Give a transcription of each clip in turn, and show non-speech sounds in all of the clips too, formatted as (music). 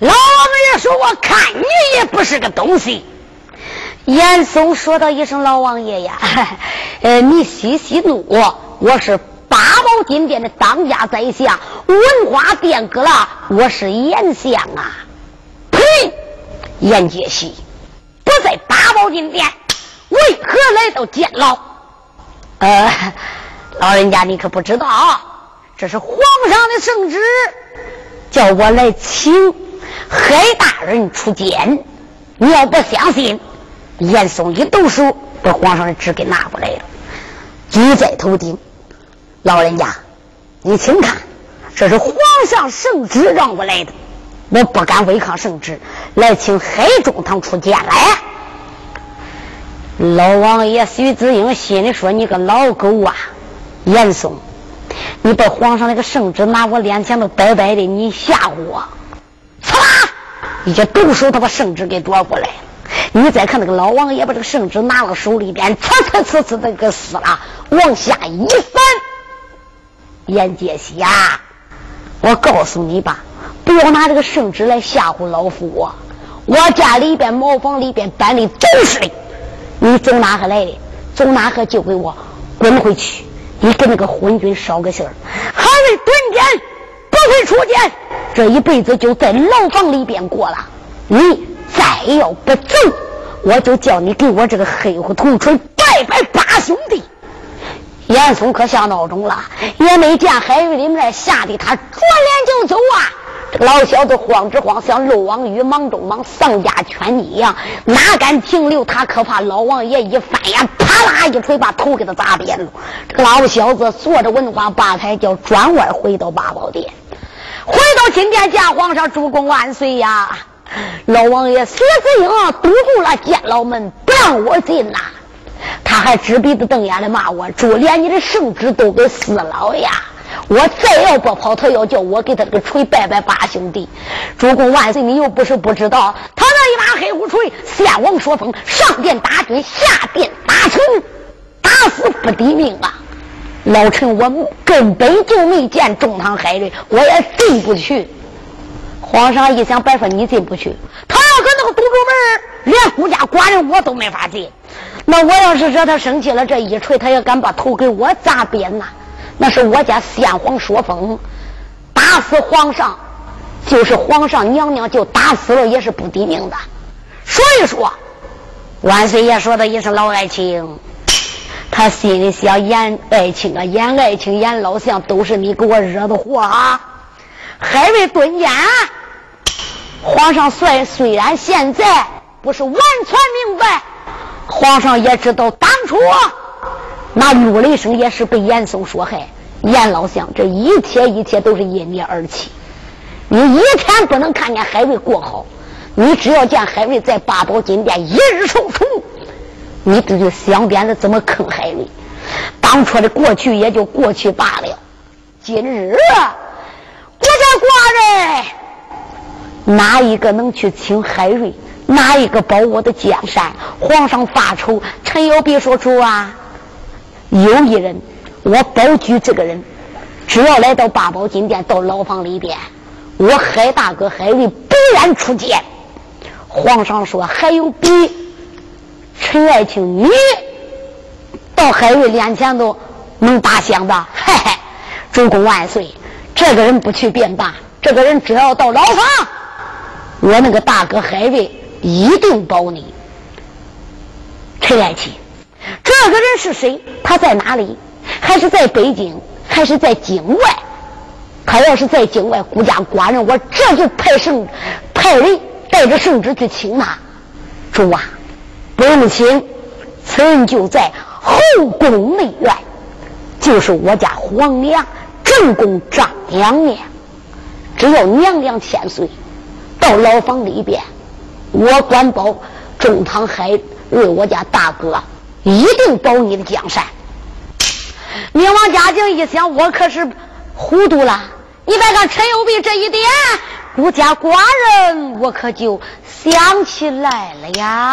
老王爷说：“我看你也不是个东西。”严嵩说道一声：“老王爷呀，(laughs) 呃，你息息怒，我是八宝金殿的当家宰相，文化殿阁了，我是严相啊。”呸！严杰西不在八宝金殿，为何来到监牢？呃，老人家你可不知道，这是皇上的圣旨，叫我来请海大人出监。你要不相信？严嵩一动手，把皇上的纸给拿过来了，举在头顶。老人家，你请看，这是皇上圣旨让我来的，我不敢违抗圣旨，来请海中堂出监来。老王爷徐子英心里说：“你个老狗啊，严嵩，你把皇上那个圣旨拿我脸前头摆摆的，你吓唬我！”呲啦，一下动手，他把圣旨给夺过来。你再看那个老王爷，把这个圣旨拿到手里边，呲呲呲呲的给撕了，往下一翻。严杰西啊，我告诉你吧，不要拿这个圣旨来吓唬老夫我。我家里边茅房里边搬的都是的，你走哪个来的？走哪个就给我滚回去！你跟那个昏君捎个信儿，还未蹲监，不会出监，这一辈子就在牢房里边过了。你。再要不走，我就叫你给我这个黑虎头锤拜拜八兄弟。严嵩可下闹钟了，也没见海瑞的面，吓得他转脸就走啊！这个老小子慌之慌，像漏网鱼忙中忙，丧家犬一样，哪敢停留？他可怕老王爷一翻眼，啪啦一锤把头给他砸扁了。这个老小子坐着文化八抬轿转弯回到八宝殿，回到金殿见皇上，主公万岁呀！老王爷薛子英堵住了监牢门，不让我进呐！他还直鼻子瞪眼的骂我：“主连你的圣旨都给撕了呀！我再要不跑，他要叫我给他这个锤拜拜八兄弟！主公万岁！你又不是不知道，他那一把黑虎锤，先王说风，上殿打军，下殿打臣，打死不抵命啊！老臣我根本就没见中堂海瑞，我也进不去。”皇上一想，白说你进不去。他要搁那个堵住门连孤家寡人我都没法进。那我要是惹他生气了，这一锤他也敢把头给我砸扁呐。那是我家先皇说风，打死皇上，就是皇上娘娘就打死了也是不抵命的。所以说，万岁爷说的一声老爱卿，他心里想演爱情啊，演爱情，演老相都是你给我惹的祸啊。海瑞蹲监。皇上虽虽然现在不是完全明白，皇上也知道当初那陆雷声也是被严嵩所害。严老相，这一切一切都是因你而起。你一天不能看见海瑞过好，你只要见海瑞在八宝金殿一日受宠，你这就想点子怎么坑海瑞。当初的过去也就过去罢了，今日国家寡人。哪一个能去请海瑞？哪一个保我的江山？皇上发愁，陈友弼说出啊，有一人，我保举这个人，只要来到八宝金殿，到牢房里边，我海大哥海瑞必然出见。皇上说，还有比陈爱卿你到海瑞脸前都能打响的？嘿嘿，主公万岁！这个人不去便罢，这个人只要到牢房。我那个大哥海瑞一定保你，陈爱卿，这个人是谁？他在哪里？还是在北京？还是在境外？他要是在境外，孤家寡人，我这就派圣派人带着圣旨去请他。主啊，不用请，此人就在后宫内院，就是我家皇娘正宫张娘娘。只要娘娘千岁。到牢房里边，我管保中堂海为，我家大哥一定保你的江山。明王嘉靖一想，我可是糊涂了。你别看陈友弼这一点，孤家寡人，我可就想起来了呀。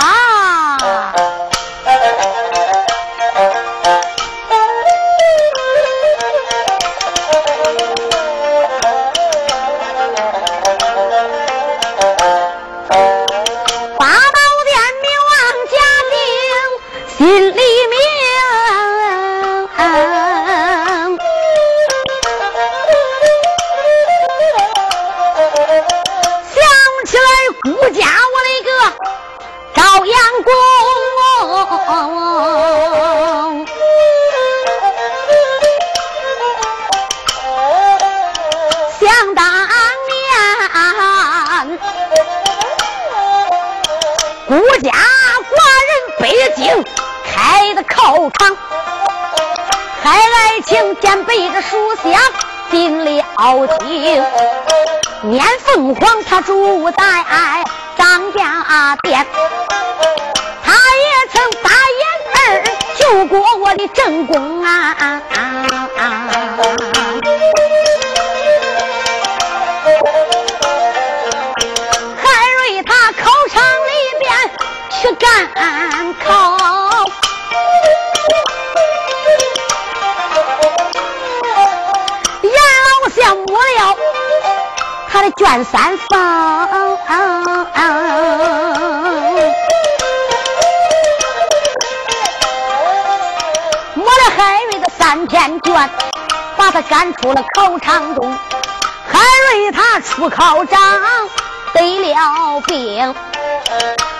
心我的个朝阳公。想当年，顾家寡人北京开的考场，海爱情见背着书香进了京。念凤凰他住在张家店，他也曾大眼儿救过我的正宫啊。海瑞他考场里边去赶考，的卷三封，摸了海瑞的三篇卷，把他赶出了考场中。海瑞他出考场得了病。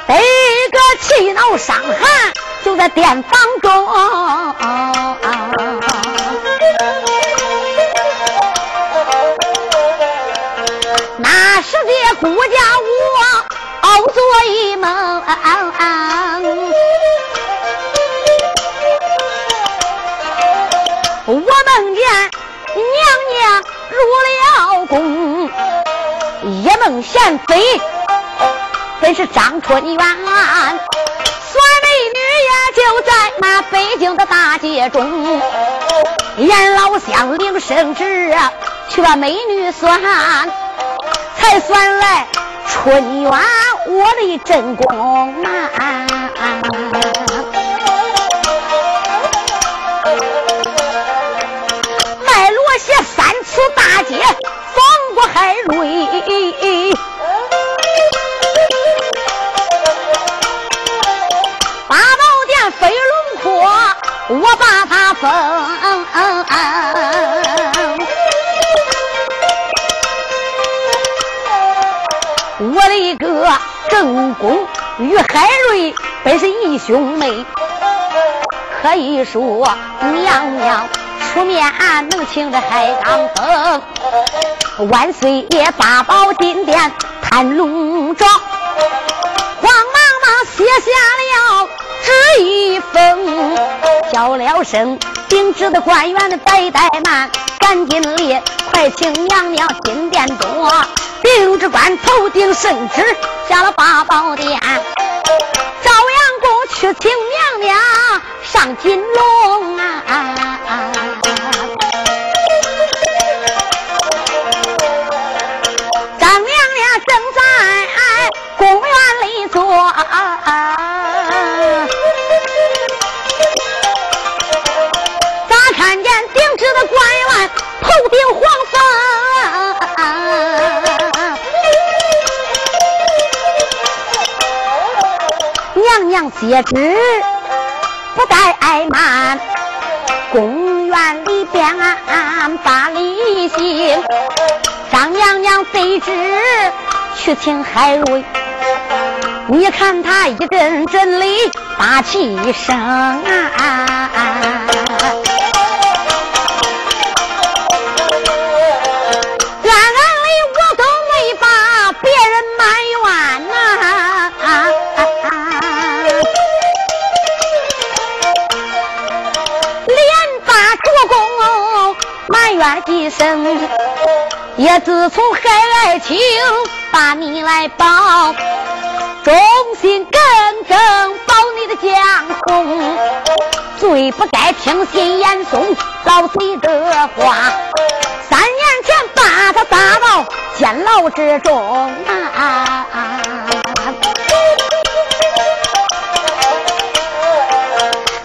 得个气恼伤寒，就在店房中。做一梦，我梦见娘娘入了宫，一梦贤妃。本是张春元，孙美女呀，就在那北京的大街中。严老乡领圣旨去把美女算，才算来春元我的真功嘛，卖罗鞋三次大街，放过海瑞，八宝殿飞龙科，我把他封，我的哥。正宫与海瑞本是义兄妹，可以说娘娘出面能请这海刚峰，万岁爷八宝金殿探龙庄，慌忙忙写下了旨一封。叫了声，领旨的官员怠怠慢，赶紧列，快请娘娘进殿中。领旨官头顶圣旨，下了八宝殿，朝阳宫去请娘娘上金龙啊！张娘娘正在公园里坐。咋看见顶职的官员头顶黄风，娘娘接旨不待挨骂，公园里边把礼行。张娘娘得知去请海瑞，你看他一阵阵里把气声啊！生，也自从海爱情把你来保，忠心耿耿保你的江红，最不该听信严嵩老贼的话，三年前把他打到监牢之中啊！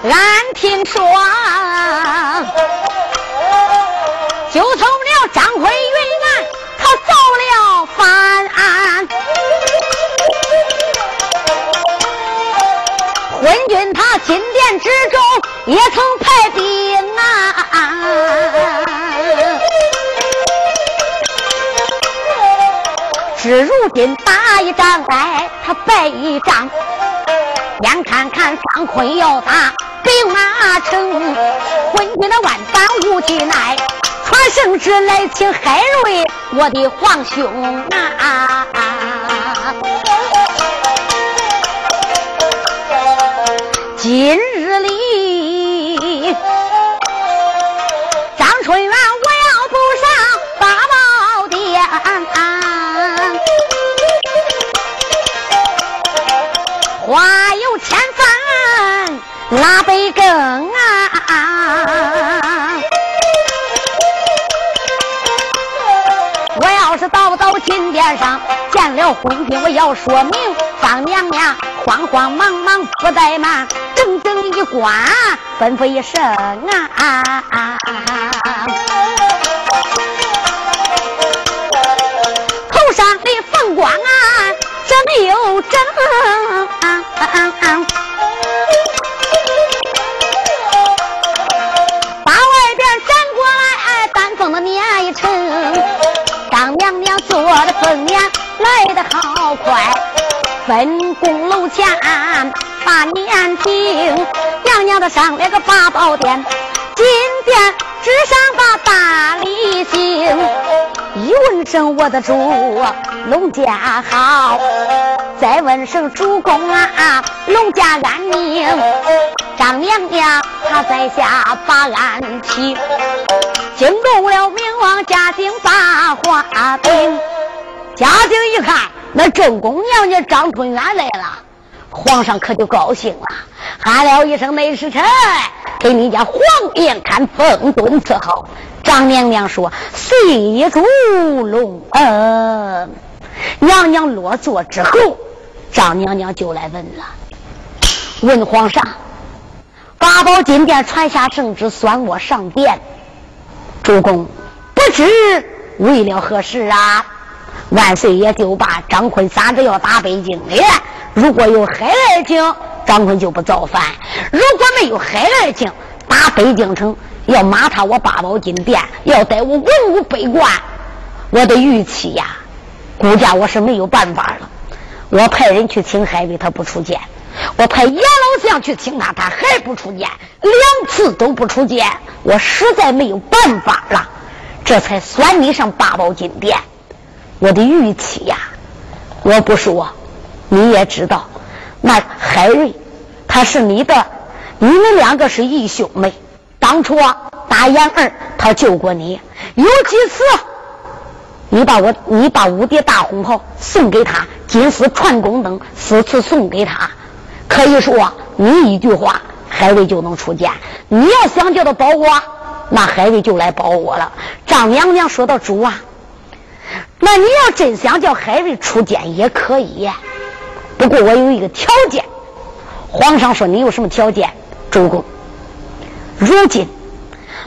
俺听说。之中也曾派兵啊，只如今打一仗来，他败一仗。眼看看张坤要打北马城，昏君的万般无计奈，传圣旨来请海瑞，我的皇兄啊！今到金殿上见了昏君，我要说明方娘娘慌慌忙忙不怠慢，整整一关吩咐一声啊！头分宫楼前把年停。娘娘的上了个八宝殿，金殿之上把大礼行。一问声我的主，龙家好。再问声主公啊，龙家安宁。张娘娘她在下把安起，惊动了明王嘉靖把话禀。嘉靖一看，那正宫娘娘张春元来了，皇上可就高兴了，喊了一声：“内侍臣，给你家皇爷看凤墩伺候。”张娘娘说：“谢主隆恩。”娘娘落座之后。张娘娘就来问了，问皇上：八宝金殿传下圣旨，算我上殿。主公不知为了何事啊？万岁爷就把张坤三子要打北京的，如果有海二京，张坤就不造反；如果没有海二京，打北京城要骂他我八宝金殿，要带我文武百官，我的玉器呀，估计我是没有办法了。我派人去请海瑞，他不出见；我派阎老相去请他，他还不出见。两次都不出见，我实在没有办法了，这才算你上八宝金殿。我的玉器呀，我不说，你也知道，那海瑞他是你的，你们两个是义兄妹。当初啊大眼儿他救过你，有几次你把我你把五叠大红袍送给他。金丝串宫灯四次送给他，可以说你一句话，海瑞就能出剑。你要想叫他保我，那海瑞就来保我了。张娘娘说到主啊，那你要真想叫海瑞出剑也可以，不过我有一个条件。皇上说你有什么条件？主公，如今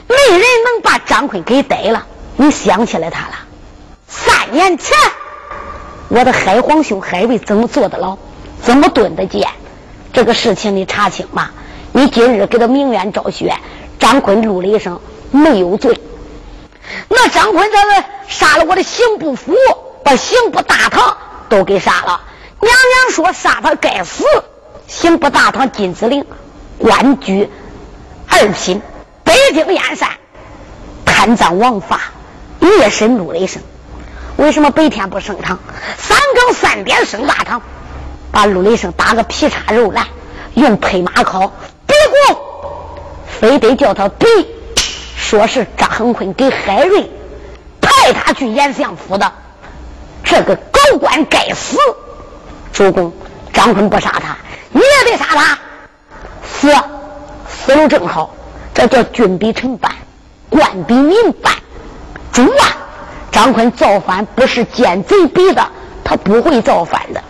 没人能把张坤给逮了，你想起来他了？三年前。我的海皇兄海瑞怎么坐的牢，怎么蹲的监？这个事情你查清吧。你今日给他明冤昭雪，张坤录了一声没有罪。那张坤这杀了我的刑部府，把刑部大堂都给杀了。娘娘说杀他该死。刑部大堂金子陵官居二品，北京燕山贪赃枉法，夜深录了一声。为什么白天不升堂？三更三点升大堂，把陆雷声打个皮叉肉烂，用配马烤。别过，非得叫他比，说是张恒坤给海瑞派他去严相府的，这个狗官该死！主公，张坤不杀他，你也得杀他，死死了正好，这叫君比臣办，官比民办，主啊！张坤造反不是奸贼逼的，他不会造反的。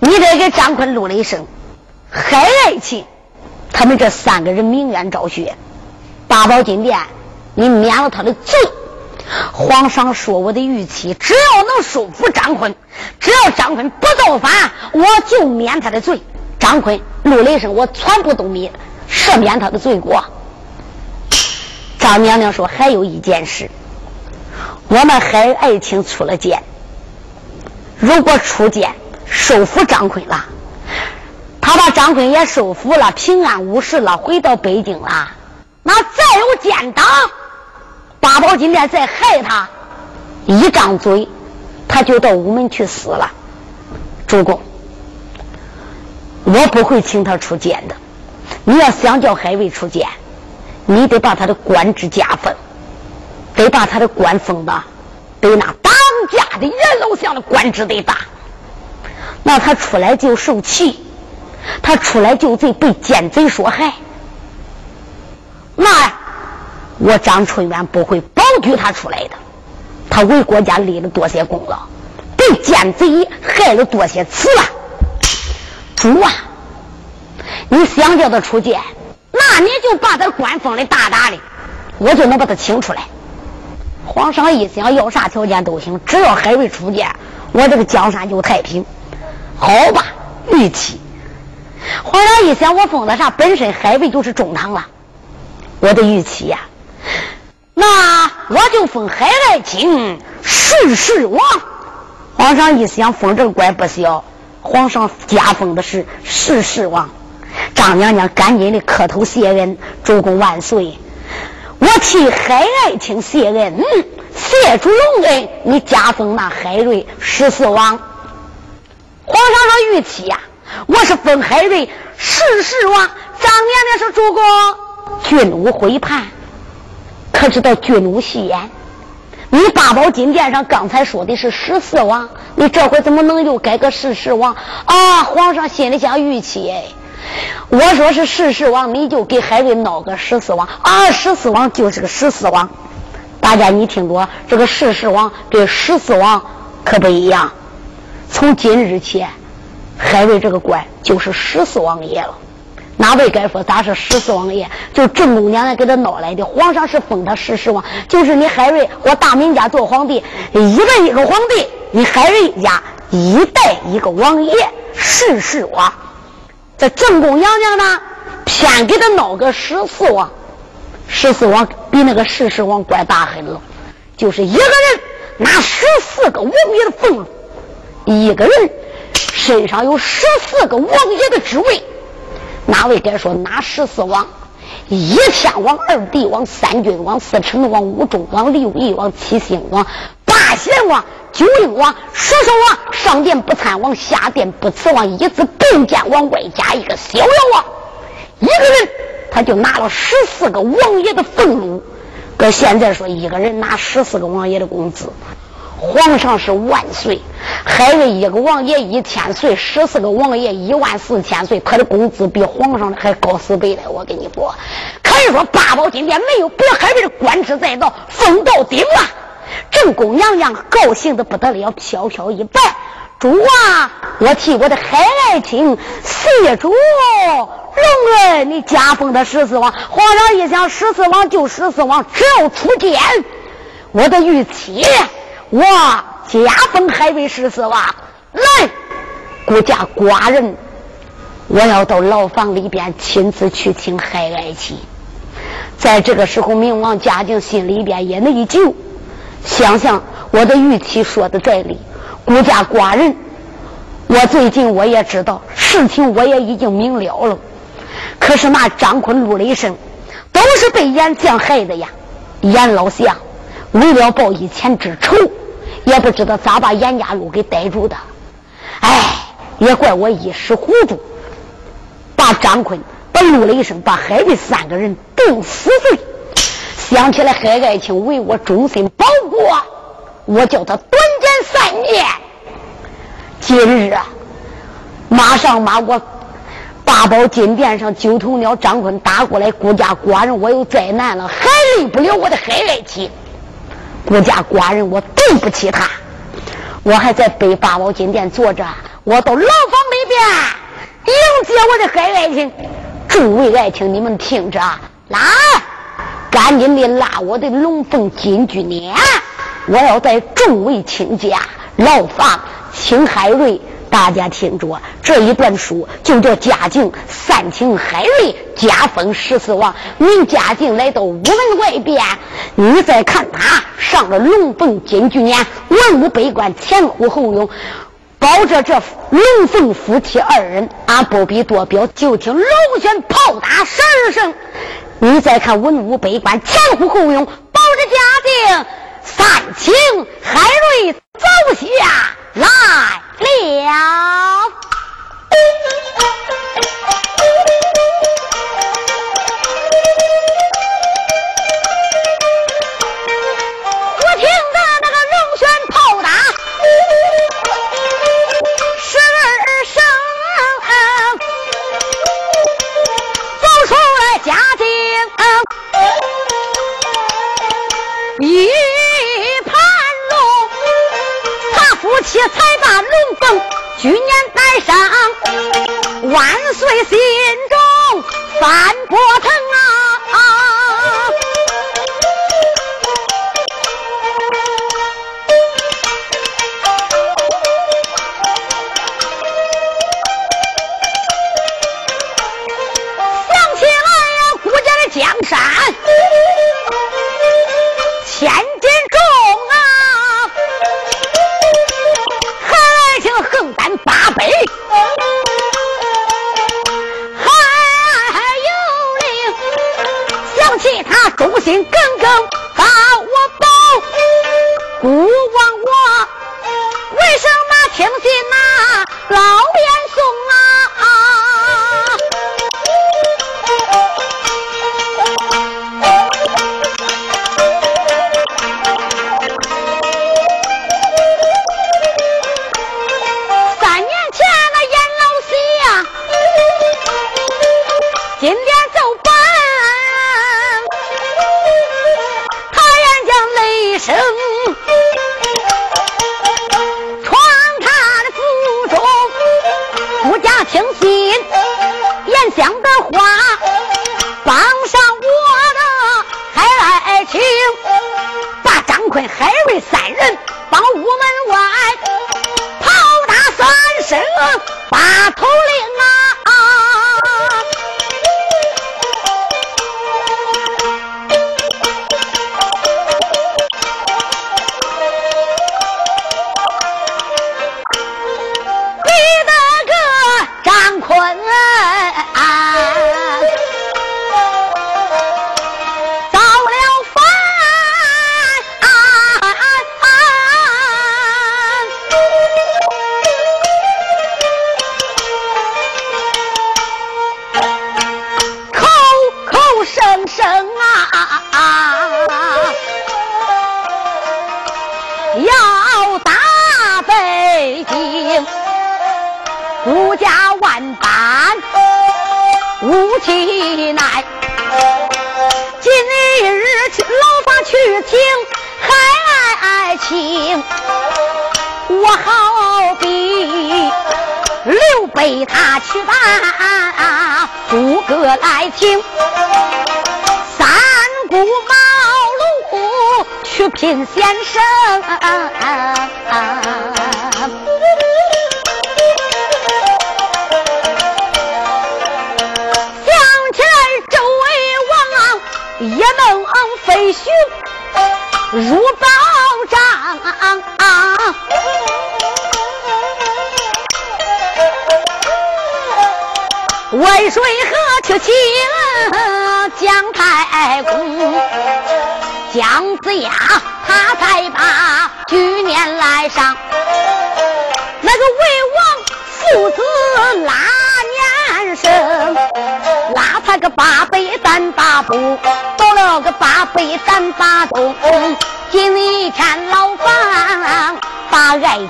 你得给张坤录了一声海爱情，他们这三个人明冤昭雪，八宝金殿，你免了他的罪。皇上说我的玉妻，只要能收服张坤，只要张坤不造反，我就免他的罪。张坤录了一声，我全部都免，赦免他的罪。过。张娘娘说还有一件事。我们海爱卿出了监，如果出监收服张坤了，他把张坤也收服了，平安无事了，回到北京了，那再有奸党，八宝金殿再害他，一张嘴，他就到午门去死了。主公，我不会请他出监的。你要想叫海瑞出监，你得把他的官职加封，得把他的官封的，得那当家的元老像的官职得大。那他出来就受气，他出来就罪被奸贼所害。那我张春元不会保举他出来的。他为国家立了多些功劳，被奸贼害了多些次啊。主啊！你想叫他出监，那你就把他官封的大大的，我就能把他请出来。皇上一想要啥条件都行，只要海瑞出监，我这个江山就太平。好吧，玉器。皇上一想，我封的啥？本身海瑞就是中堂了，我的玉器呀，那我就封海爱卿世世王。皇上一想，封这个官不小，皇上加封的是世世王。张娘娘赶紧的磕头谢恩，主公万岁！我替海爱卿谢恩，谢主隆恩，你加封那海瑞十四王。皇上说玉妻呀，我是封海瑞十四王。张娘娘说主公，军武会判，可知道军武戏言？你八宝金殿上刚才说的是十四王，你这回怎么能又改个十四王？啊！皇上心里想玉妻哎。我说是十四王，你就给海瑞闹个十四王啊！十四王就是个十四王，大家你听着，这个十四王跟十四王可不一样。从今日起，海瑞这个官就是十四王爷了。哪位该说咱是十四王爷？就正宫娘娘给他闹来的。皇上是封他十四王，就是你海瑞我大明家做皇帝，一代一个皇帝，你海瑞家一代一个王爷，十四王。这正宫娘娘呢，偏给他闹个十四王，十四王比那个十四王官大很了，就是一个人拿十四个王爷的俸禄，一个人身上有十四个王爷的职位，哪位该说拿十四王？一天王、二帝王、三郡王、四城王、五中王、六义王、七星王、八贤王。九应王、十寿王、上殿不参王、下殿不辞王，一字并肩王，外加一个逍遥王，一个人他就拿了十四个王爷的俸禄。搁现在说，一个人拿十四个王爷的工资，皇上是万岁！海瑞一个王爷一千岁，十四个王爷一万四千岁，他的工资比皇上的还高四倍嘞！我跟你说，可以说八宝金殿没有比海瑞的官职再高，封到顶了。正宫娘娘高兴的不得了，飘飘一拜：“主啊，我替我的海爱卿谢主隆恩，你加封的十四王。皇上一想，十四王就十四王，只要出剑，我的玉妻，我加封海为十四王。来，孤家寡人，我要到牢房里边亲自去请海爱卿。在这个时候，明王嘉靖心里边也内疚。”想想我的玉妻说的在理，孤家寡人，我最近我也知道事情，我也已经明了了。可是那张坤、陆雷生都是被严将害的呀。严老相为了报以前之仇，也不知道咋把严家路给逮住的。哎，也怪我一时糊涂，把张坤、把陆雷声、把海瑞三个人定死罪。想起来海爱卿为我忠心保国，我叫他短减三年。今日啊，马上把我八宝金殿上九头鸟张坤打过来，孤家寡人我有灾难了，还离不了我的海爱卿。孤家寡人我对不起他，我还在北八宝金殿坐着，我到牢房里边迎接我的海爱卿。诸位爱卿，你们听着啊，来。赶紧的拉我的龙凤金菊撵！我要在众位亲家牢房请海瑞大家听着，这一段书就叫嘉靖三情海瑞，加封十四王。明嘉靖来到午门外边，你再看他上了龙凤金菊年，文武百官前呼后拥，保着这龙凤夫妻二人，俺不必多表，就听龙旋炮打十二声。你再看文武百官前呼后拥，保着嘉靖三清海瑞走下来了，我听着那个龙旋炮打十二声，走出来嘉靖一。才把龙凤去年带上，万岁心中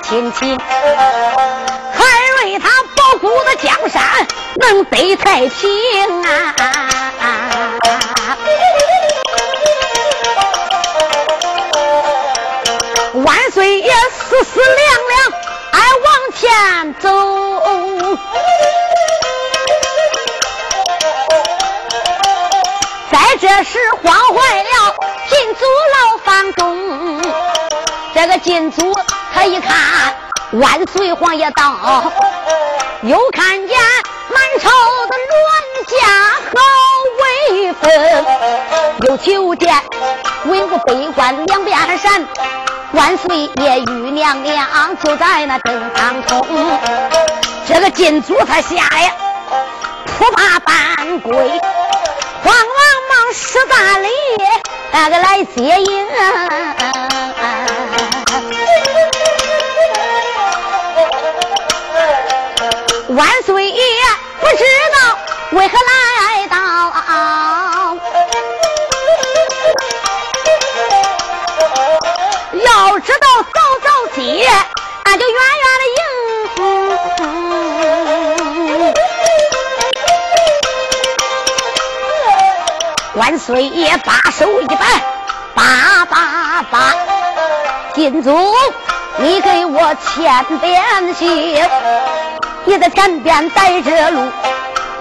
亲亲，海瑞他保护的江山能得太平啊！万岁爷思思量量，爱往前走。在这时慌坏了进足牢房中，这个进足他一看万岁皇爷到，又看见满朝的乱家好威风，又求见文武百官两边闪，万岁爷与娘娘就在那正当中，这个进祖他下来，扑马半跪，慌忙忙十三里那个来接应。万岁爷不知道为何来到，要知道早早接，俺就远远的迎。万岁爷把手一摆，叭叭叭，金祖，你给我签点信。你在前边带着路，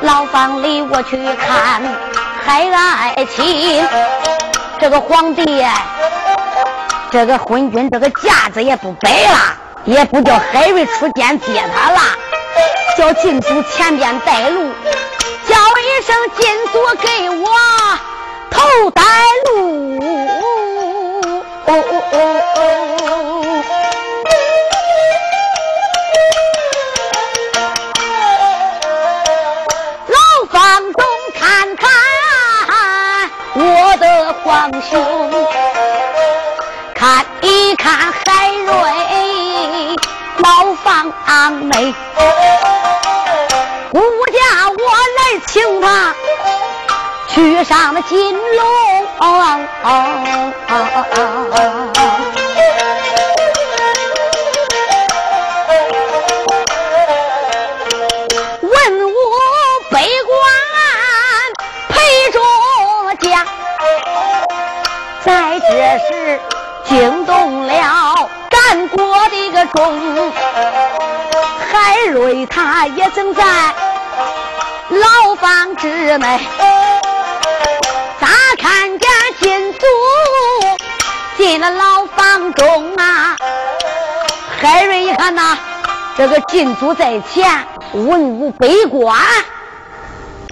牢房里我去看海爱卿。这个皇帝，这个昏君，这个架子也不摆了，也不叫海瑞出监接他了，叫进祖前边带路，叫一声进祖给我皇兄，看一看海瑞牢房内，顾家我来请他去上那金龙。中，海瑞他也正在牢房之内，咋看见金祖进了牢房中啊？海瑞一看呐，这个禁足在前，文武百官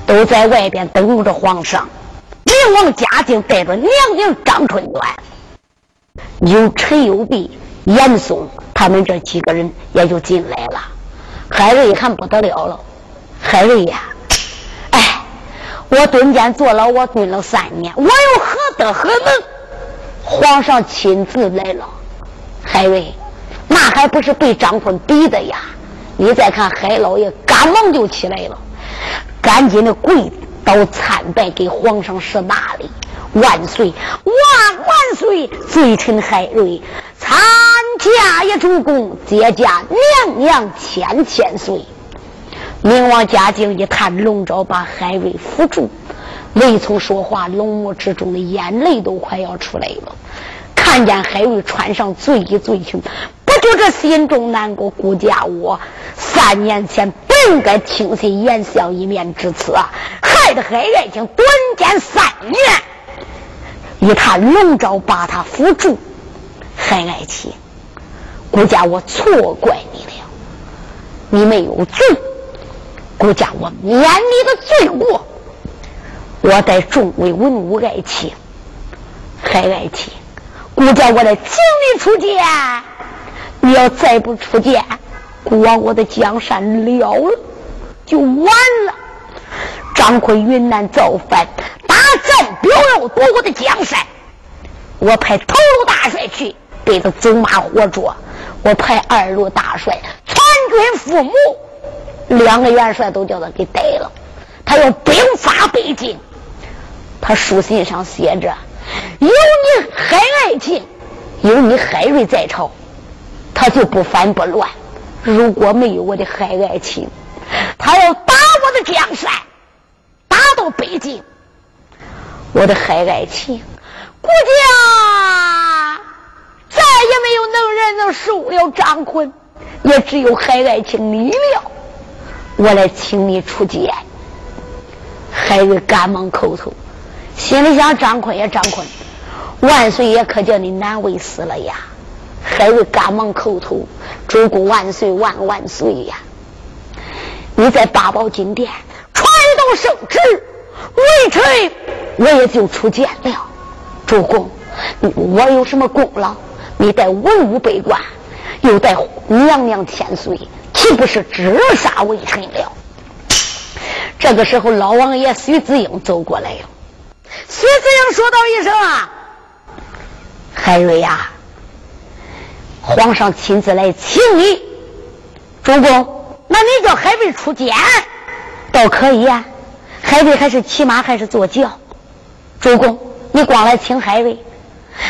都在外边等着皇上。明王嘉靖带着娘娘张春元，有陈有弼、严嵩，他们这几个人也就进来了。海瑞一看不得了了，海瑞呀，哎，我蹲监坐牢，我蹲了三年，我又何德何能？皇上亲自来了，海瑞，那还不是被张坤逼的呀？你再看海老爷，赶忙就起来了，赶紧的跪。倒参拜给皇上施大礼，万岁万万岁！罪臣海瑞参加也主公，接驾娘娘千千岁。明王嘉靖一探龙爪，把海瑞扶住，未曾说话，龙目之中的眼泪都快要出来了。看见海瑞穿上醉衣醉裙，不就这心中难过？顾家我三年前不应该听信严相一面之词啊！害得海爱卿短监三年，一探龙爪把他扶住。海爱卿，顾家我错怪你了，你没有罪，顾家我免你的罪过。我待众位文武爱卿，海爱卿，顾家我来请你出见。你要再不出见，顾王我的江山了了，就完了。张奎云南造反，大战表要夺我的江山。我派头路大帅去，被他走马活捉；我派二路大帅全军覆没，两个元帅都叫他给逮了。他要兵发北京，他书信上写着：有你海爱卿，有你海瑞在朝，他就不反不乱；如果没有我的海爱卿，他要打我的江山。打到北京，我的海爱卿，国家再也没有能人能受了张坤，也只有海爱卿你了。我来请你出见。海瑞赶忙叩头，心里想：张坤也张坤，万岁爷可叫你难为死了呀！海瑞赶忙叩头，主公万岁万万岁呀！你在八宝金殿传道圣旨，微臣我也就出见了。主公，我有什么功劳？你带文武百官，又带娘娘千岁，岂不是折杀微臣了？这个时候，老王爷徐子英走过来了。徐子英说道一声：“啊，海瑞呀，皇上亲自来请你。主公，那你叫海瑞出见，倒可以呀。海瑞还是骑马还是坐轿？主公，你光来请海瑞。”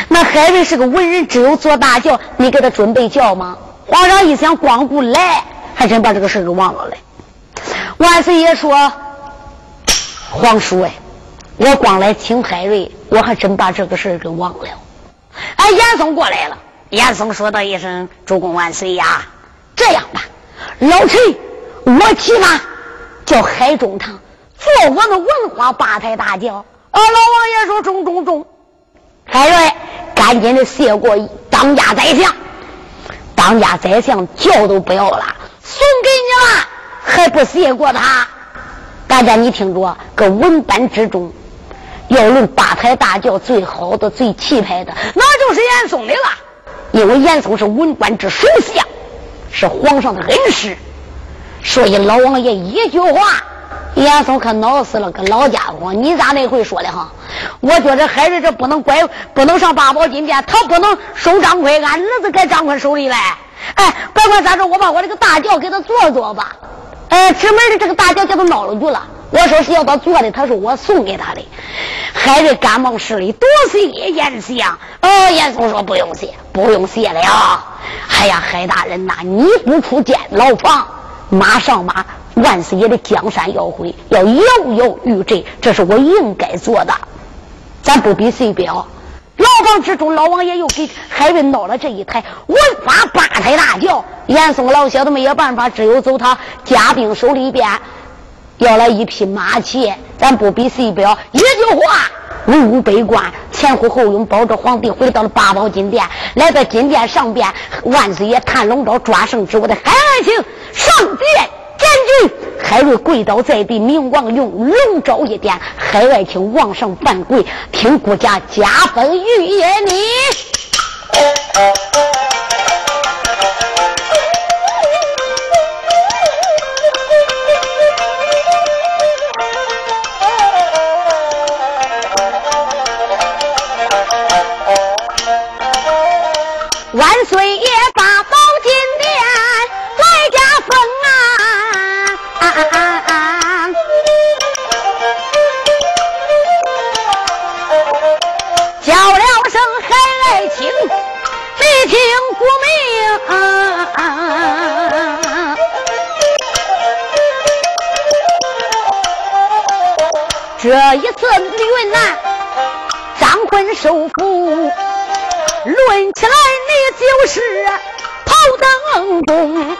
那海瑞是个文人，只有坐大轿，你给他准备轿吗？皇上一想，光顾来，还真把这个事给忘了嘞。万岁爷说：“皇叔哎，我光来请海瑞，我还真把这个事给忘了。”哎，严嵩过来了。严嵩说道一声：“主公万岁呀！这样吧，老臣我骑马叫海中堂坐我们文化八抬大轿。”啊，老王爷说：“中中中。”海瑞，赶紧的谢过当家宰相，当家宰相轿都不要了，送给你了，还不谢过他？大家你听着，搁文班之中，要论八抬大轿最好的、最气派的，那就是严嵩的了。因为严嵩是文官之首相，是皇上的恩师，所以老王爷一句话。严嵩可恼死了，个老家伙，你咋那会说的哈？我觉着孩子这不能拐，不能上八宝金殿，他不能收张奎，俺儿子该张奎手里来。哎，甭管咋着，我把我这个大轿给他坐坐吧。哎，直门的这个大轿叫他闹了去了。我说是要他坐的，他说我送给他的。孩子赶忙施礼，多谢严相。哦，严嵩说不用谢，不用谢了。哎呀，海大人呐，你不出监牢房，马上马。万岁爷的江山要毁，要摇摇欲坠，这是我应该做的。咱不比谁彪。牢房之中，老王爷又给海瑞闹了这一台文法八抬大轿。严嵩老小子没有办法，只有走他家兵手里边要来一匹马骑。咱不比谁彪，一句话，文武百官前呼后拥，抱着皇帝回到了八宝金殿。来到金殿上边，万岁爷探龙爪，抓圣旨，我的海爱卿上殿。将军海瑞跪倒在地，明王用龙爪一点，海外请王上犯跪，听国家加封御爷你。啊这一次云南张坤收服，论起来你就是头等功。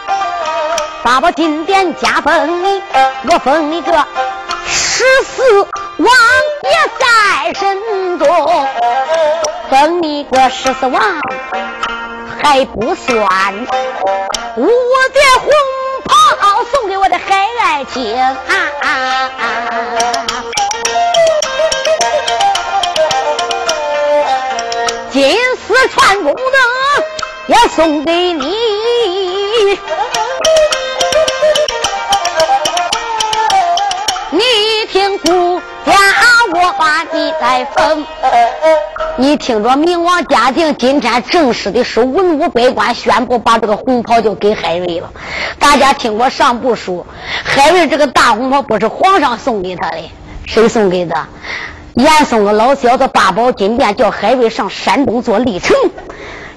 八宝金殿加封你，我封你个十四王爷在身中，封你个十四王还不算，五叠红袍送给我的海爱卿，金丝串宫灯也送给你。你听顾家，我把你再封。你听着，明王嘉靖今天正式的收文武百官宣布，把这个红袍就给海瑞了。大家听过上部书，海瑞这个大红袍不是皇上送给他的，谁送给的？严嵩个老小子八宝金殿叫海瑞上山东做历城。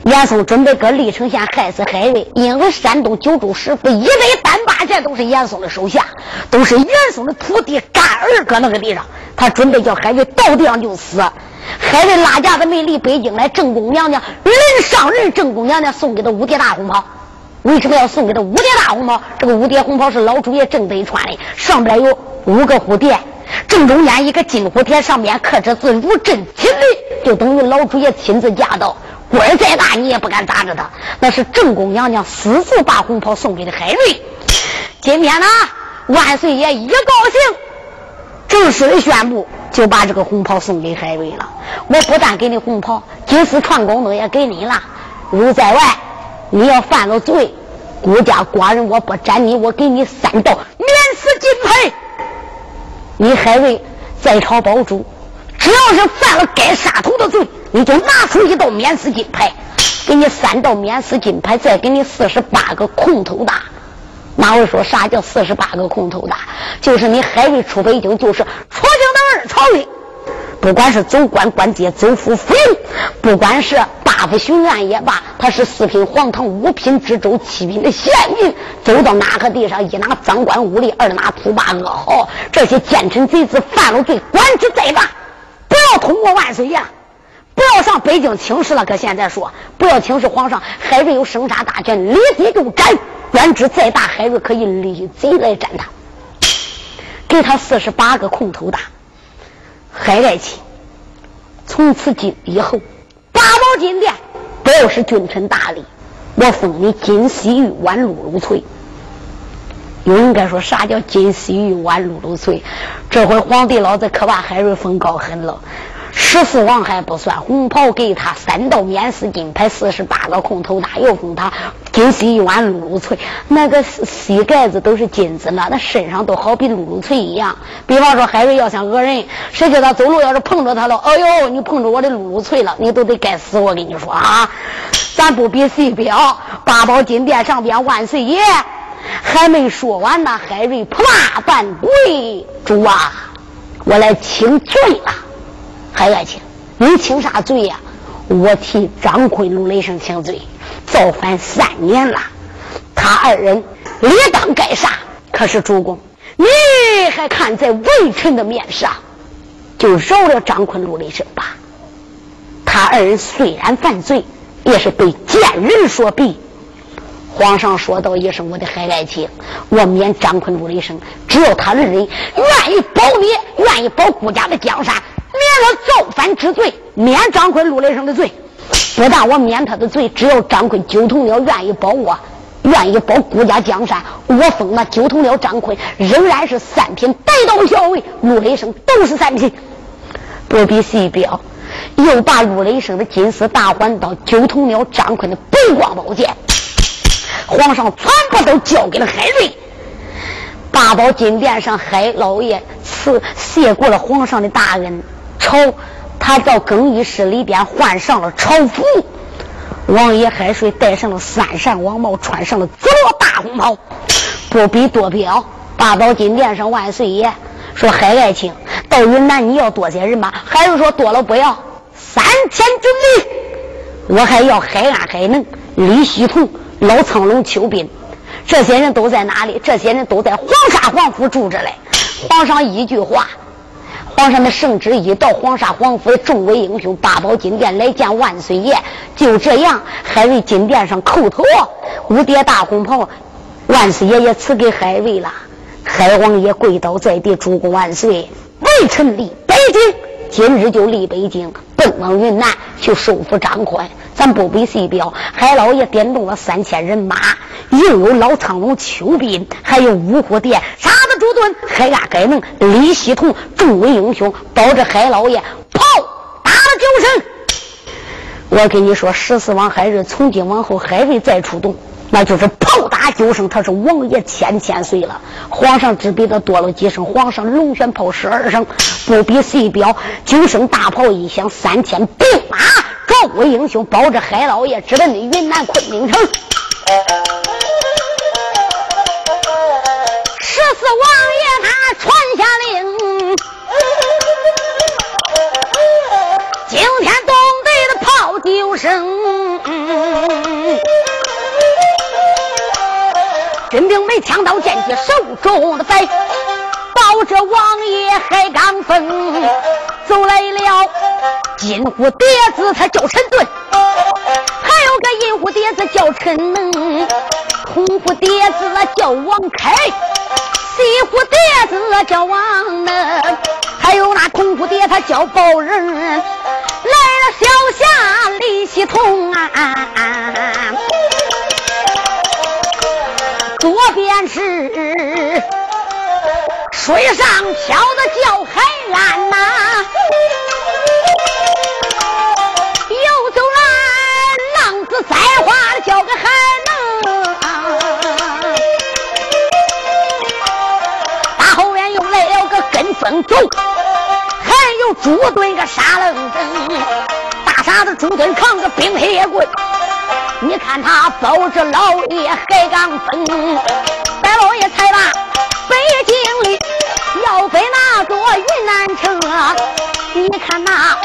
严嵩准备搁历城县害死海瑞，因为山东九州十府一位单八寨都是严嵩的手下，都是严嵩的徒弟干儿搁那个地上，他准备叫海瑞到地上就死。海瑞拉架子没离北京来，正宫娘娘人上人，正宫娘娘送给他五叠大红袍。为什么要送给他五叠大红袍？这个五叠红袍是老主爷正得穿的，上边有五个蝴蝶，正中间一个金蝴蝶，上面刻着字“如朕亲临”，就等于老主爷亲自驾到。官再大你也不敢打着他。那是正宫娘娘私自把红袍送给的海瑞。今天呢，万岁爷一高兴，正式的宣布，就把这个红袍送给海瑞了。我不但给你红袍，金丝串宫灯也给你了。如在外，你要犯了罪，孤家寡人我不斩你，我给你三道免。你海瑞在朝保主，只要是犯了该杀头的罪，你就拿出一道免死金牌，给你三道免死金牌，再给你四十八个空头大。马文说啥叫四十八个空头大？就是你海瑞出北京，就是出京的二朝的，不管是走官官阶，走府府，不管是。八府巡案也罢，他是四品皇堂，五品知州，七品的县民，走到哪个地上，一拿赃官污吏，二拿土霸恶豪，这些奸臣贼子犯了罪，官职再大，不要通过万岁爷，不要上北京请示了。可现在说，不要请示皇上，海瑞有生杀大权，立即就斩。官职再大，海瑞可以立即来斩他，给他四十八个空头大。海爱卿，从此今以后。八宝金殿，不要是君臣大礼。我封你金西玉宛露露翠。有人该说啥叫金西玉宛露露翠？这回皇帝老子可把海瑞封高狠了。十四王还不算，红袍给他三道免死金牌，四十八个空头大，又封他金丝一碗露露翠，那个膝盖子都是金子呢，那身上都好比露露翠一样。比方说海瑞要想讹人，谁叫他走路要是碰着他了，哎呦，你碰着我的露露翠了，你都得该死。我跟你说啊，咱不比谁表，八宝金殿上边万岁爷还没说完呢，海瑞啪半跪，主啊，我来请罪了。海爱卿，你请啥罪呀？我替张坤、陆雷声请罪，造反三年了，他二人理当该杀。可是主公，你还看在微臣的面上，就饶了张坤、陆雷声吧。他二人虽然犯罪，也是被奸人所逼。皇上说道一声：“我的海爱卿，我免张坤、陆雷生，只要他二人愿意保你，愿意保顾家的江山。”免了造反之罪，免张坤、陆雷声的罪。不但我免他的罪，只要张坤、九头鸟愿意保我，愿意保国家江山，我封那九头鸟张坤仍然是三品带刀校尉，陆雷声都是三品。不必细表，又把陆雷声的金丝大环刀、九头鸟张坤的白光宝剑，皇上全部都交给了海瑞。八宝金殿上，海老爷赐谢过了皇上的大恩。朝，他到更衣室里边换上了朝服。王爷海水戴上了三扇王帽，穿上了紫罗大红袍。不必多表，八宝金殿上万岁爷说：“海爱卿到云南你要多些人马。”海瑞说：“多了不要，三千军力。我还要海安、海能、李希同、老苍龙、邱斌，这些人都在哪里？这些人都在黄沙皇府住着嘞。皇上一句话。”皇上的圣旨一到，黄沙皇府的众位英雄八宝金殿来见万岁爷。就这样，海瑞金殿上叩头，五叠大红袍，万岁爷也赐给海瑞了。海王爷跪倒在地，主公万岁！微臣立北京，今日就立北京，奔往云南去收复张宽。咱不必细表，海老爷点动了三千人马，又有老苍龙邱斌，还有五虎殿。朱敦、海亚盖能、李希同众位英雄，保着海老爷炮打了九声。我跟你说，十四王海瑞从今往后，海瑞再出动，那就是炮打九声。他是王爷千千岁了，皇上只比他多了几声。皇上龙旋炮十二声，不比谁表。九声大炮一响，三千兵马众位英雄保着海老爷直奔云南昆明城。四王爷他传下令，惊天动地的炮九声，军兵没抢到剑戟手中的贼，保着王爷海刚峰走来了，金虎蝶子他叫陈顿，还有个银虎蝶子叫陈能，红虎蝶子叫王开。西湖蝶子叫王能，还有那童夫爹他叫包人，来了小侠李喜同啊，左边是水上漂的叫海岸呐，游走来浪子栽花的叫个海能，大后院又来了个跟风走。有朱墩个傻愣登，大傻子朱墩扛个冰铁棍，你看他抱着老爷海刚奔，白老爷才把北京里要飞那座云南城，你看那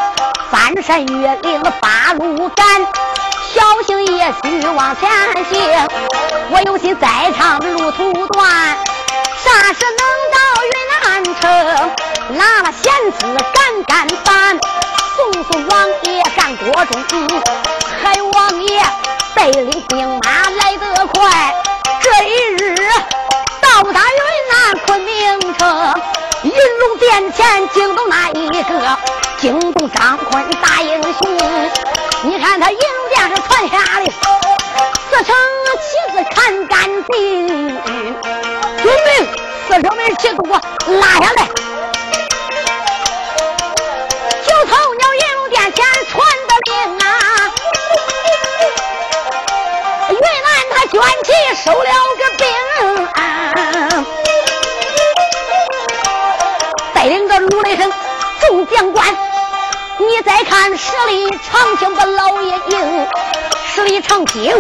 翻山越岭八路赶，小心也许往前行，我有心再唱路途短，啥时能到云南城？拿了弦子干干翻，送送王爷干国中，海王爷带领兵马来得快。这一日到达云南昆明城，云龙殿前惊动那一个惊动张坤大英雄。你看他云龙殿上传下的四城旗子看干净，遵命四城门旗都给我拉下来。九头鸟云龙殿前传的令啊，云南他卷起收了个兵，带领着卢雷声众将官，你再看十里长青把老爷迎，十里长青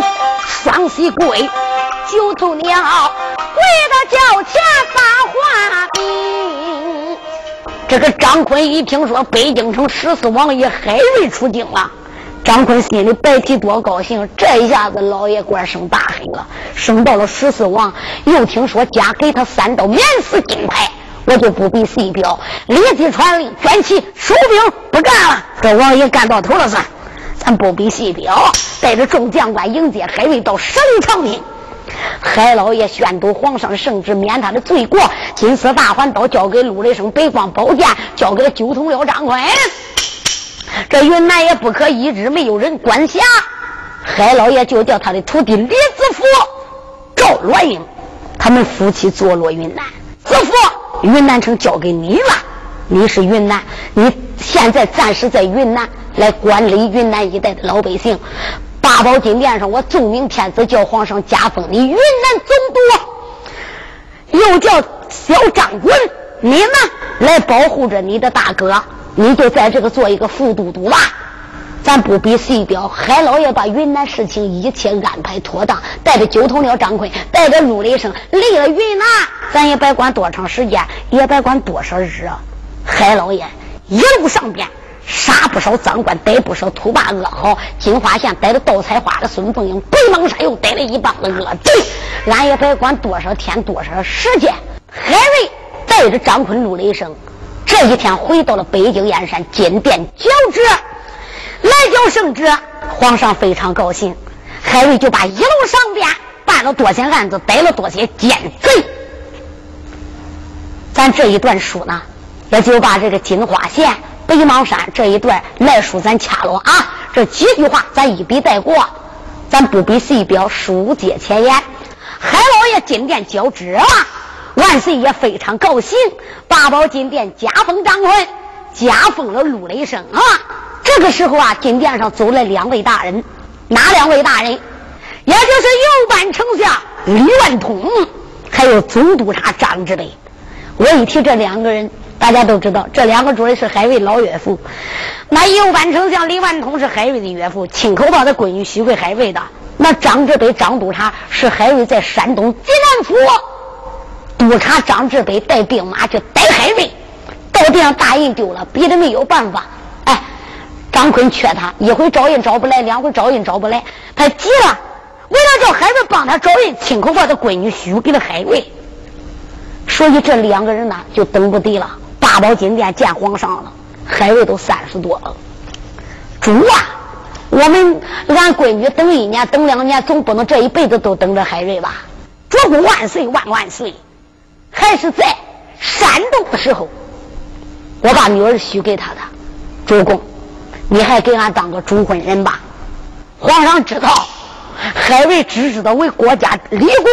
双膝跪，九头鸟跪到脚前发话兵。这个张坤一听说北京城十四王爷海瑞出京了。张坤心里白提多高兴，这一下子老爷官升大黑了，升到了十四王。又听说加给他三道免死金牌，我就不必细表，立即传令，卷起收兵，不干了。这王爷干到头了算，咱不必细表，带着众将官迎接海瑞到省城里。海老爷宣读皇上圣旨，免他的罪过，金丝大环刀交给陆雷声，北光宝剑交给了九头鸟张坤。这云南也不可一直没有人管辖，海老爷就叫他的徒弟李子福、赵罗英，他们夫妻坐落云南。子福，云南城交给你了，你是云南，你现在暂时在云南来管理云南一带的老百姓。八宝金殿上，我奏明天子，叫皇上加封你云南总督，又叫小张滚，你呢来保护着你的大哥。你就在这个做一个副都督吧，咱不比谁彪。海老爷把云南事情一切安排妥当，带着九头鸟张坤，带着陆雷声，离了云南，咱也别管多长时间，也别管多少日。海老爷一路上边杀不少赃官，逮不少土霸恶豪。金花县逮了盗采花的孙凤英，北邙山又逮了一帮子恶贼。俺也别管多少天多少时间。海瑞 (laughs) 带着张坤、陆雷声。这一天回到了北京燕山金殿交旨，来交圣旨，皇上非常高兴。海瑞就把一路上边办了多些案子，逮了多些奸贼。咱这一段书呢，也就把这个金花县、北邙山这一段来书咱掐了啊。这几句话咱一笔带过，咱不比细表，书接前言。海老爷金殿交旨了。万岁也非常高兴，八宝金殿加封张坤，加封了陆雷声啊！这个时候啊，金殿上走来两位大人，哪两位大人？也就是右班丞相李万通，还有总督察张志北。我一提这两个人，大家都知道，这两个主人是海瑞老岳父。那右班丞相李万通是海瑞的岳父，亲口把他闺女许给海瑞的。那张志北张督察是海瑞在山东济南府。督察张志北带兵马去逮海瑞，到地上大印丢了，逼得没有办法。哎，张坤缺他，一回找人找不来，两回找人找不来，他急了，为了叫孩子帮他找人，亲口把他闺女许给了海瑞。所以这两个人呢，就等不得了。八宝金殿见皇上了，海瑞都三十多了。主啊，我们俺闺女等一年，等两年，总不能这一辈子都等着海瑞吧？主公万岁万万岁！还是在山东的时候，我把女儿许给他的，主公，你还给俺当个主婚人吧。皇上知道，海瑞只知道为国家立功，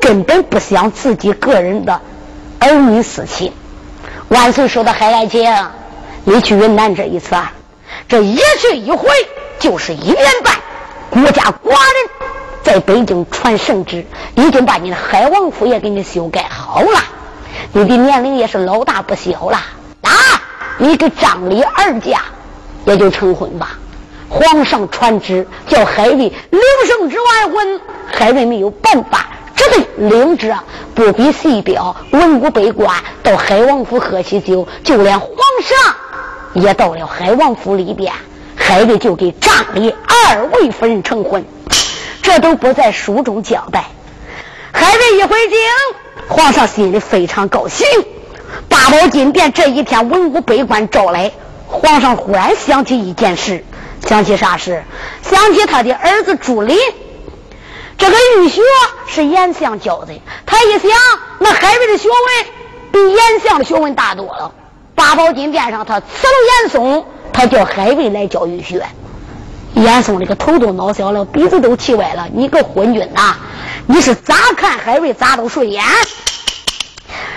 根本不想自己个人的儿女私情。万岁说的海爱卿，你去云南这一次，啊这一去一回就是一年半，国家寡人在北京传圣旨，已经把你的海王府也给你修改好了，你的年龄也是老大不小了。啊你跟张李二家也就成婚吧。皇上传旨叫海瑞领圣旨完婚，海瑞没有办法，只得领旨，不比细表。文武百官到海王府喝喜酒，就连皇上也到了海王府里边。海瑞就给张李二位夫人成婚，这都不在书中交代。海瑞一回京，皇上心里非常高兴。八宝金殿这一天，文武百官招来，皇上忽然想起一件事，想起啥事？想起他的儿子朱林，这个玉学是严相教的。他一想，那海瑞的学问比严相的学问大多了。八宝金殿上，他辞了严嵩，他叫海瑞来教玉学。严嵩这个头都脑小了，鼻子都气歪了。你个昏君呐！你是咋看海瑞咋都顺眼。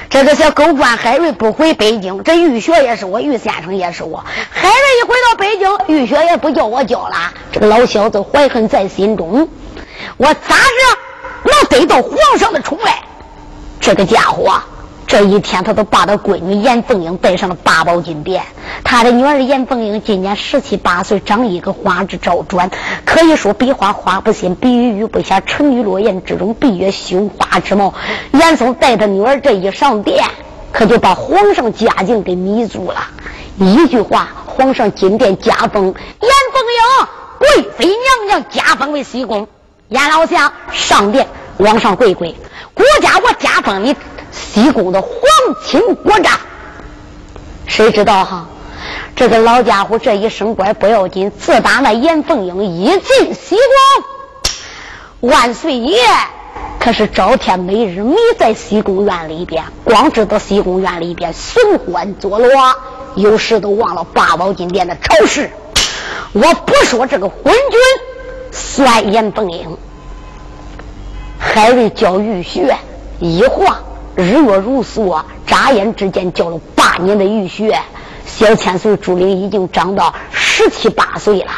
这个小狗官海瑞不回北京，这玉学也是我，玉先生也是我。海瑞一回到北京，玉学也不叫我教了。这个老小子怀恨在心中，我咋着能得到皇上的宠爱？这个家伙。这一天，他都把他闺女严凤英带上了八宝金殿。他的女儿严凤英今年十七八岁，长一个花枝招展，可以说比花花不新，比玉玉不下，沉鱼落雁之中，闭月羞花之貌。严嵩带他女儿这一上殿，可就把皇上家境给迷住了。一句话，皇上金殿加封严凤英贵妃娘娘，加封为西宫。严老相上殿往上跪跪，国家我加封你。西宫的皇亲国丈，谁知道哈？这个老家伙这一升官不要紧，自打那严凤英一进西宫，万岁爷可是朝天每日迷在西宫院里边，光知道西宫院里边寻欢作乐，有时都忘了八宝金殿的朝事。我不说这个昏君算严凤英，海瑞教玉学一晃。日月如梭，眨眼之间教了八年的玉学。小千岁朱玲已经长到十七八岁了，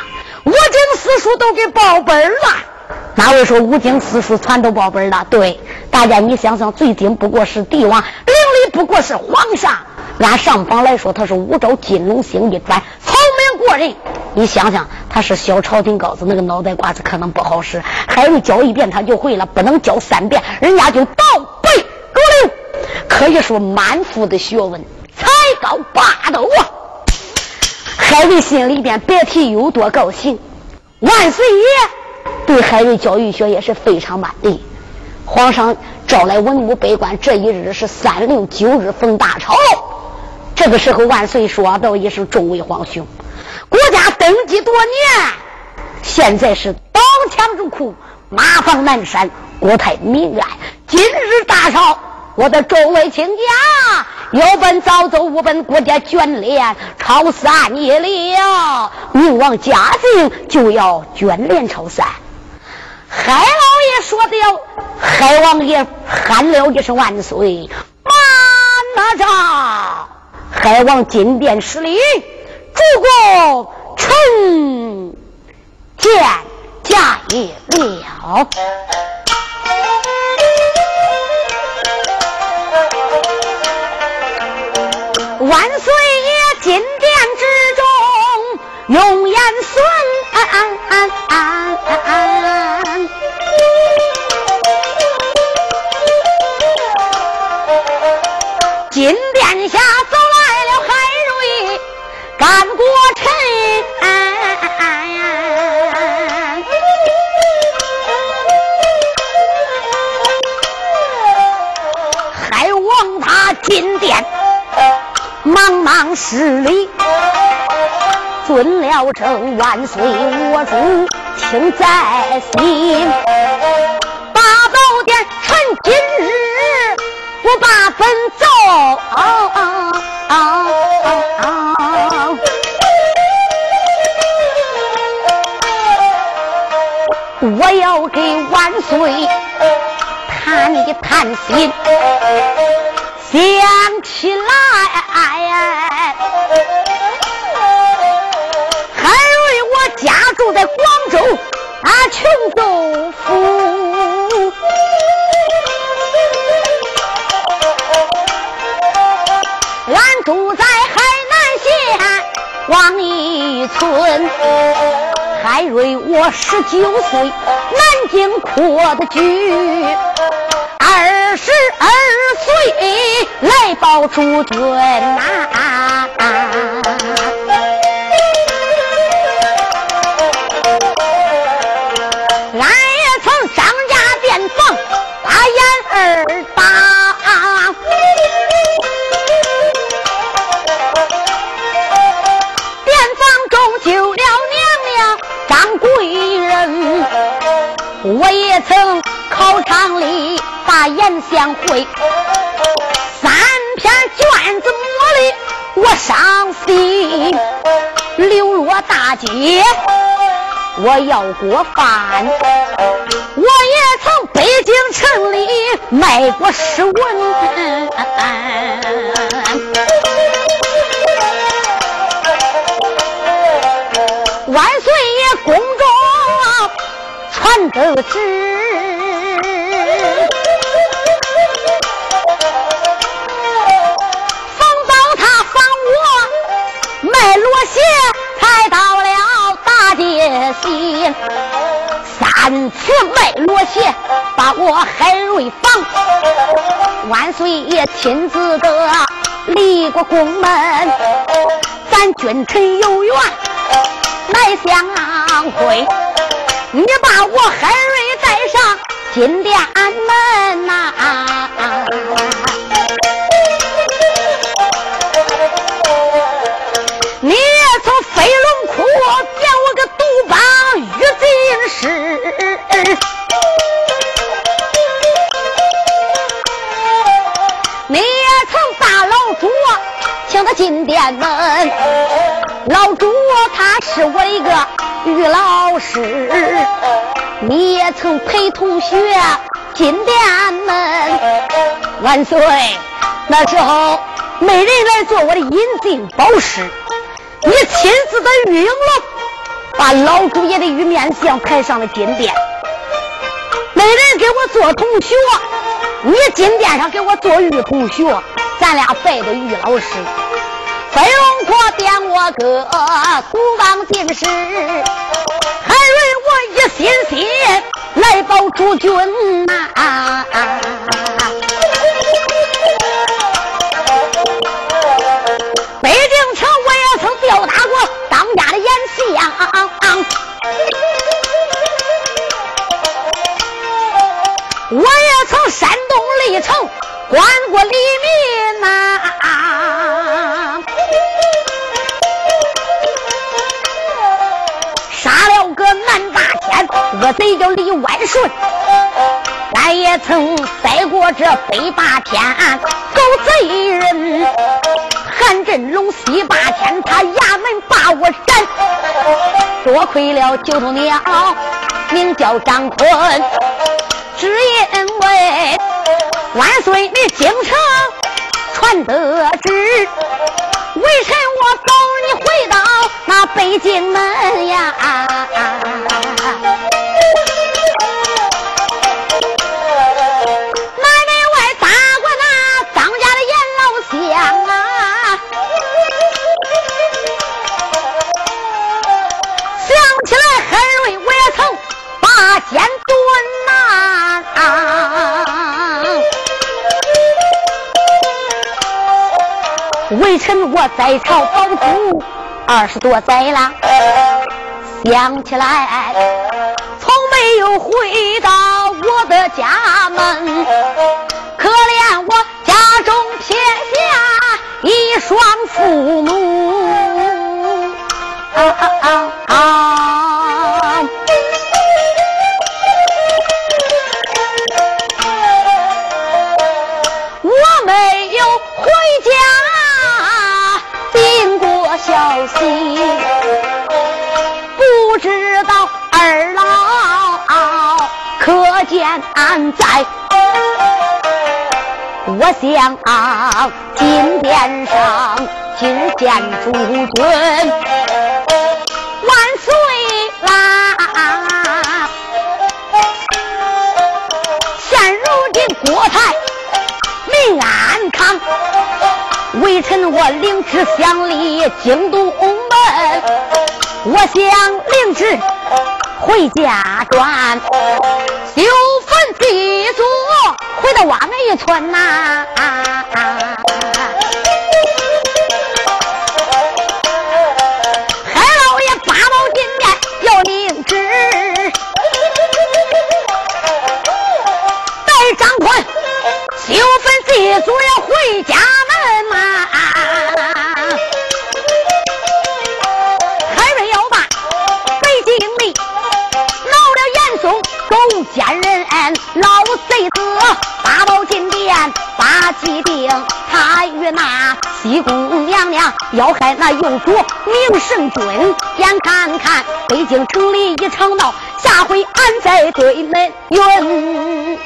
五经四书都给报本了。哪位说五经四书全都报本了？对，大家你想想，最顶不过是帝王，另里不过是皇上。按上方来说，他是五朝金龙星一转，聪明过人。你想想，他是小朝廷高子，那个脑袋瓜子可能不好使。还有教一遍他就会了，不能教三遍，人家就倒。可以说满腹的学问，才高八斗啊！海瑞心里边别提有多高兴。万岁爷对海瑞教育学也是非常满意。皇上招来文武百官，这一日是三六九日逢大朝。这个时候，万岁说道一声：“众位皇兄，国家登基多年，现在是刀枪入库，马放南山，国泰民安。”今日大朝，我的众位亲家，有本早走，无本国家眷恋超三年了，明王嘉靖就要眷恋超三。海老爷说的要，海王爷喊了一声万岁，慢哪着？海王金殿施礼，主公臣见驾也了。万岁爷金殿之中用言孙，金殿下走来了海瑞干国臣，海王他金殿。茫茫十里，尊了圣万岁，我主听在心。大早点，趁今日不把本奏，我要给万岁谈一谈心。想起来，海瑞我家住在广州啊，琼州府，俺住在海南县王一村。海瑞，我十九岁，南京扩的居，十二岁来报诸军呐。曾里把演相会，三篇卷子磨的我伤心。流落大街，我要过饭。我也曾北京城里卖过诗文。万岁爷宫中传得来到了大街西三次卖罗鞋，把我海瑞放。万岁爷亲自的立过宫门，咱君臣有缘来相会。你把我海瑞带上金殿门呐。你也曾把老猪请他进殿门，老朱他是我的一个玉老师，你也曾陪同学进殿门。万岁，那时候没人来做我的引进宝师，你亲自的御影楼，把老朱爷的玉面像抬上了金殿。没人给我做同学，你金殿上给我做玉同学，咱俩拜的玉老师。飞龙坡点我哥，古往今时，还为我一心心来保诸军呐。北京城我也曾吊打过当家的阎相，我也曾山东历城关过黎民呐。南大天，恶贼叫李万顺，俺也曾栽过这北霸天，狗贼人韩振龙西霸天，他衙门把我斩。多亏了九头鸟，名叫张坤，只因为万岁你京城传得旨，微臣我保你回到那北京门呀。微臣我在朝保主二十多载了，想起来从没有回到我的家门，可怜我家中撇下一双父母。在？我想金殿上今见诸君万岁啦！现如今国泰民安康，微臣我领旨乡里京都门，我想领旨回家转，修记住。回到瓦门一村呐，海要害那幼主明圣君，眼看看北京城里一场闹，下回俺再对门云。